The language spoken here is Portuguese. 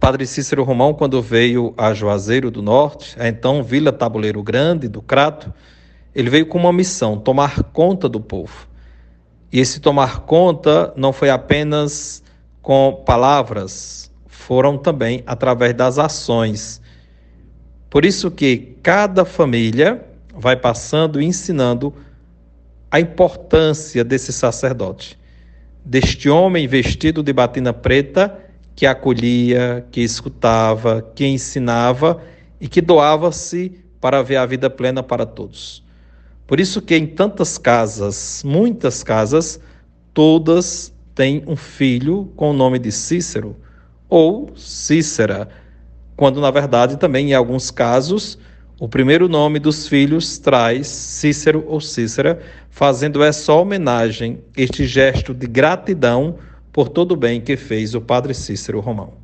Padre Cícero Romão, quando veio a Juazeiro do Norte, a então Vila Tabuleiro Grande, do Crato, ele veio com uma missão, tomar conta do povo. E esse tomar conta não foi apenas com palavras, foram também através das ações. Por isso que cada família vai passando e ensinando a importância desse sacerdote, deste homem vestido de batina preta que acolhia, que escutava, que ensinava e que doava-se para ver a vida plena para todos. Por isso que em tantas casas, muitas casas, todas têm um filho com o nome de Cícero ou Cícera, quando na verdade também em alguns casos o primeiro nome dos filhos traz Cícero ou Cícera, fazendo essa homenagem, este gesto de gratidão por todo o bem que fez o padre Cícero Romão.